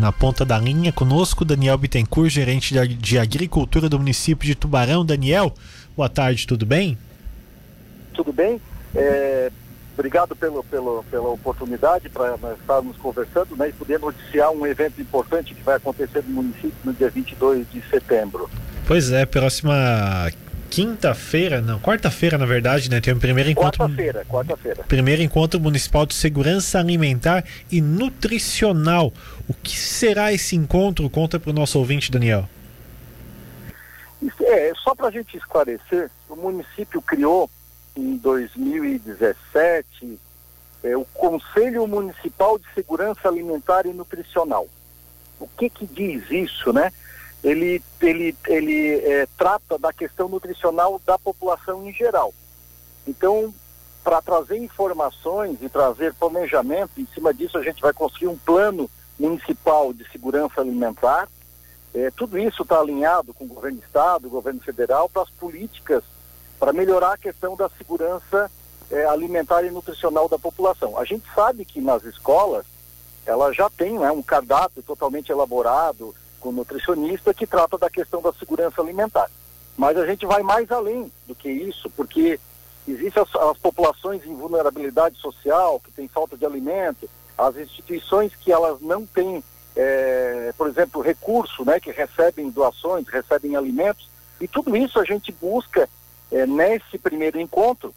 Na ponta da linha, conosco, Daniel Bittencourt, gerente de agricultura do município de Tubarão. Daniel, boa tarde, tudo bem? Tudo bem. É, obrigado pelo, pelo, pela oportunidade para estarmos conversando né, e poder noticiar um evento importante que vai acontecer no município no dia 22 de setembro. Pois é, próxima quinta-feira, não, quarta-feira, na verdade, né? Tem o um primeiro encontro. Quarta-feira, quarta-feira. Primeiro encontro municipal de segurança alimentar e nutricional. O que será esse encontro? Conta para o nosso ouvinte, Daniel. É, só para a gente esclarecer, o município criou em 2017 é, o Conselho Municipal de Segurança Alimentar e Nutricional. O que que diz isso, né? Ele, ele, ele é, trata da questão nutricional da população em geral. Então, para trazer informações e trazer planejamento, em cima disso a gente vai construir um plano municipal de segurança alimentar. É, tudo isso está alinhado com o governo do estado, o governo federal, para as políticas para melhorar a questão da segurança é, alimentar e nutricional da população. A gente sabe que nas escolas ela já tem né, um cardápio totalmente elaborado, com nutricionista que trata da questão da segurança alimentar. Mas a gente vai mais além do que isso, porque existem as, as populações em vulnerabilidade social, que têm falta de alimento, as instituições que elas não têm, é, por exemplo, recurso, né, que recebem doações, recebem alimentos, e tudo isso a gente busca, é, nesse primeiro encontro,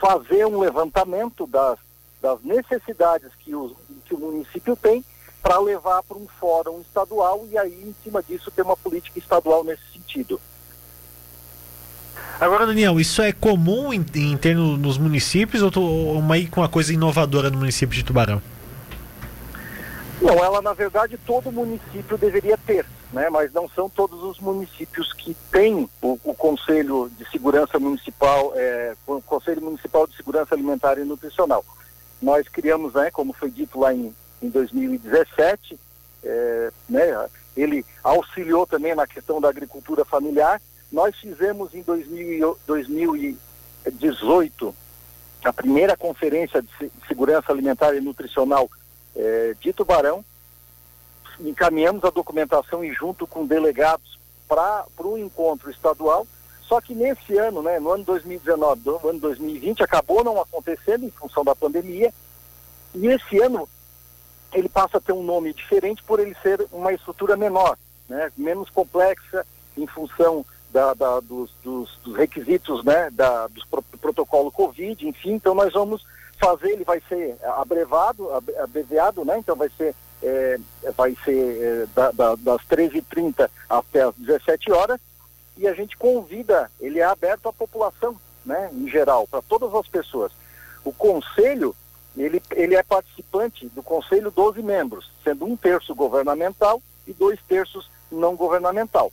fazer um levantamento das, das necessidades que que o município tem para levar para um fórum estadual e aí, em cima disso, ter uma política estadual nesse sentido. Agora, Daniel, isso é comum em, em ter no, nos municípios ou, tô, uma, com uma coisa inovadora no município de Tubarão? Não, ela na verdade todo município deveria ter, né? Mas não são todos os municípios que têm o, o Conselho de Segurança Municipal, é, o Conselho Municipal de Segurança Alimentar e Nutricional. Nós criamos, né, como foi dito lá em, em 2017, é, né, ele auxiliou também na questão da agricultura familiar. Nós fizemos em 2000, 2018 a primeira conferência de segurança alimentar e nutricional é, de Tubarão. Encaminhamos a documentação e junto com delegados para o encontro estadual. Só que nesse ano, né, no ano 2019, no ano 2020, acabou não acontecendo em função da pandemia. E esse ano ele passa a ter um nome diferente por ele ser uma estrutura menor, né, menos complexa em função da, da, dos, dos, dos, requisitos né, da, do protocolo Covid, enfim, então nós vamos fazer, ele vai ser abrevado, abreviado, né, então vai ser, é, vai ser é, da, da, das 13h30 até as 17 horas. E a gente convida, ele é aberto à população, né, em geral, para todas as pessoas. O conselho ele, ele é participante do Conselho 12 membros, sendo um terço governamental e dois terços não governamental.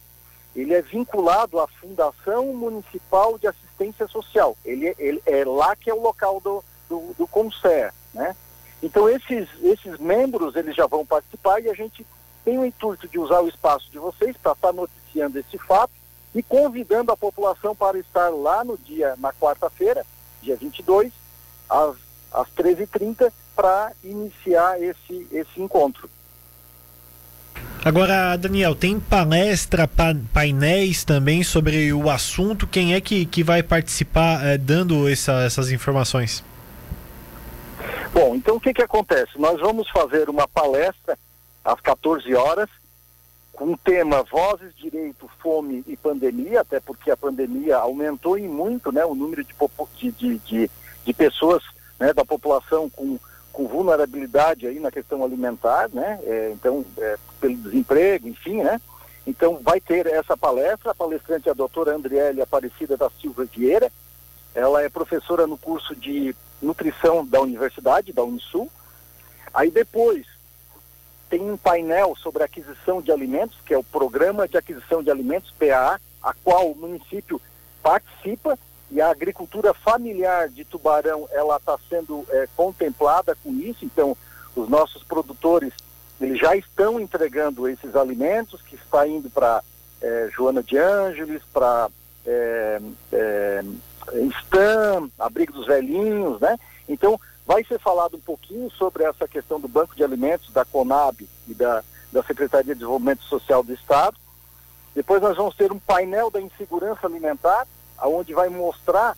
Ele é vinculado à Fundação Municipal de Assistência Social. Ele, ele é lá que é o local do, do, do CONSER, né? Então esses, esses membros eles já vão participar e a gente tem o intuito de usar o espaço de vocês para estar noticiando esse fato e convidando a população para estar lá no dia, na quarta-feira, dia 22, às às 13h30 para iniciar esse, esse encontro. Agora, Daniel, tem palestra, pa, painéis também sobre o assunto. Quem é que, que vai participar eh, dando essa, essas informações? Bom, então o que, que acontece? Nós vamos fazer uma palestra às 14 horas com o tema Vozes, Direito, Fome e Pandemia, até porque a pandemia aumentou em muito né, o número de, de, de, de pessoas né, da população com, com vulnerabilidade aí na questão alimentar, né? É, então, é, pelo desemprego, enfim, né? Então, vai ter essa palestra. A palestrante é a doutora Andriele Aparecida da Silva Vieira. Ela é professora no curso de nutrição da universidade, da Unisul. Aí depois tem um painel sobre aquisição de alimentos, que é o Programa de Aquisição de Alimentos, PAA, a qual o município participa e a agricultura familiar de Tubarão ela está sendo é, contemplada com isso, então os nossos produtores eles já estão entregando esses alimentos que está indo para é, Joana de Ângeles, para é, é, Abrigo dos Velhinhos, né? Então Vai ser falado um pouquinho sobre essa questão do Banco de Alimentos, da CONAB e da, da Secretaria de Desenvolvimento Social do Estado. Depois nós vamos ter um painel da insegurança alimentar, onde vai mostrar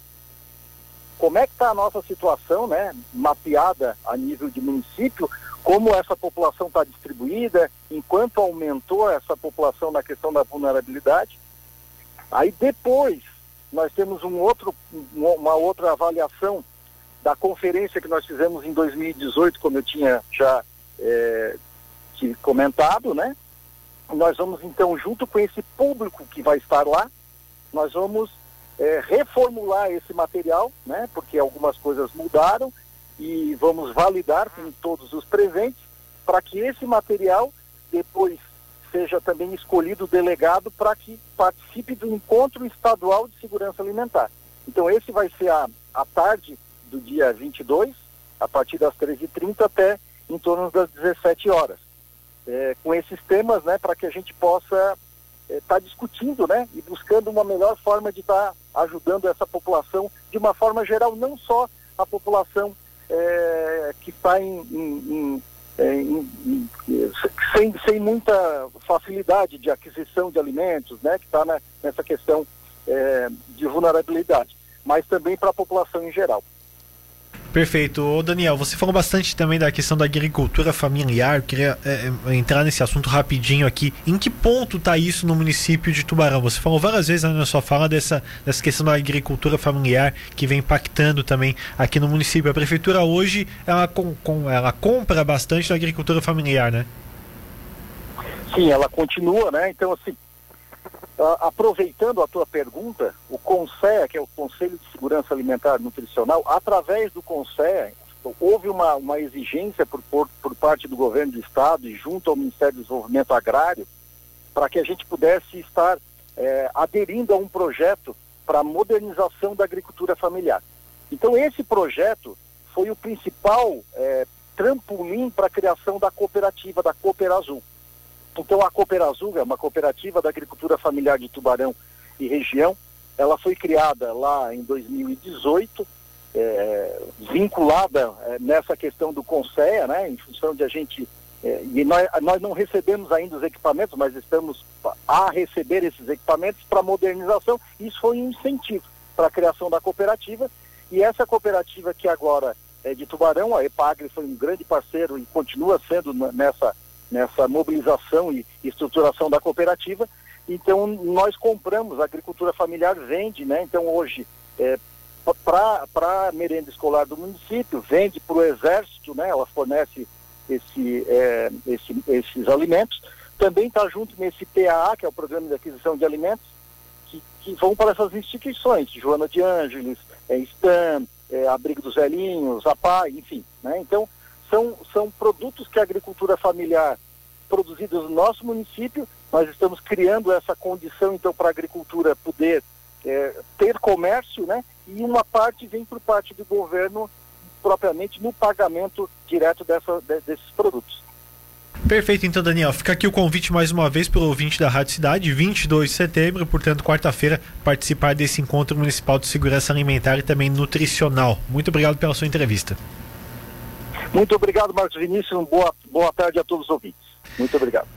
como é que está a nossa situação, né, mapeada a nível de município, como essa população está distribuída, enquanto aumentou essa população na questão da vulnerabilidade. Aí depois nós temos um outro, uma outra avaliação da conferência que nós fizemos em 2018, como eu tinha já é, comentado, né? Nós vamos então, junto com esse público que vai estar lá, nós vamos é, reformular esse material, né? Porque algumas coisas mudaram e vamos validar com todos os presentes para que esse material depois seja também escolhido delegado para que participe do encontro estadual de segurança alimentar. Então esse vai ser a, a tarde do dia 22, a partir das 13h30 até em torno das 17 horas. É, com esses temas, né, para que a gente possa estar é, tá discutindo, né, e buscando uma melhor forma de estar tá ajudando essa população de uma forma geral, não só a população é, que está em, em, em, sem, sem muita facilidade de aquisição de alimentos, né, que está nessa questão é, de vulnerabilidade, mas também para a população em geral. Perfeito. Ô Daniel, você falou bastante também da questão da agricultura familiar. Eu queria é, é entrar nesse assunto rapidinho aqui. Em que ponto está isso no município de Tubarão? Você falou várias vezes na sua fala dessa, dessa questão da agricultura familiar que vem impactando também aqui no município. A prefeitura hoje ela, com, com, ela compra bastante da agricultura familiar, né? Sim, ela continua, né? Então, assim, aproveitando a tua pergunta, o CONSEA, que é o Conselho de Segurança Alimentar e Nutricional, através do CONSEA, houve uma, uma exigência por, por, por, parte do governo do Estado e junto ao Ministério do Desenvolvimento Agrário para que a gente pudesse estar é, aderindo a um projeto para modernização da agricultura familiar. Então, esse projeto foi o principal é, trampolim para a criação da cooperativa, da Cooper Azul. Então a Cooperazuga, é uma cooperativa da agricultura familiar de Tubarão e região, ela foi criada lá em 2018, é, vinculada é, nessa questão do CONSEA, né, em função de a gente. É, e nós, nós não recebemos ainda os equipamentos, mas estamos a receber esses equipamentos para modernização. Isso foi um incentivo para a criação da cooperativa. E essa cooperativa que agora é de Tubarão, a EPAGRE foi um grande parceiro e continua sendo nessa nessa mobilização e estruturação da cooperativa. Então, nós compramos, a agricultura familiar vende, né? Então, hoje, é, para a merenda escolar do município, vende para o Exército, né? Ela fornece esse, é, esse, esses alimentos. Também está junto nesse PAA, que é o Programa de Aquisição de Alimentos, que, que vão para essas instituições, Joana de Ângeles, é, STAM, é, Abrigo dos Velhinhos, APA, enfim. Né? Então, são, são produtos que a agricultura familiar produzidos no nosso município, nós estamos criando essa condição então para a agricultura poder é, ter comércio, né? E uma parte vem por parte do governo propriamente no pagamento direto dessa, de, desses produtos. Perfeito, então, Daniel. Fica aqui o convite mais uma vez pelo ouvinte da Rádio Cidade, 22 de setembro, portanto, quarta-feira, participar desse encontro municipal de segurança alimentar e também nutricional. Muito obrigado pela sua entrevista. Muito obrigado, Marcos Vinícius. Boa, boa tarde a todos os ouvintes. Muito obrigado.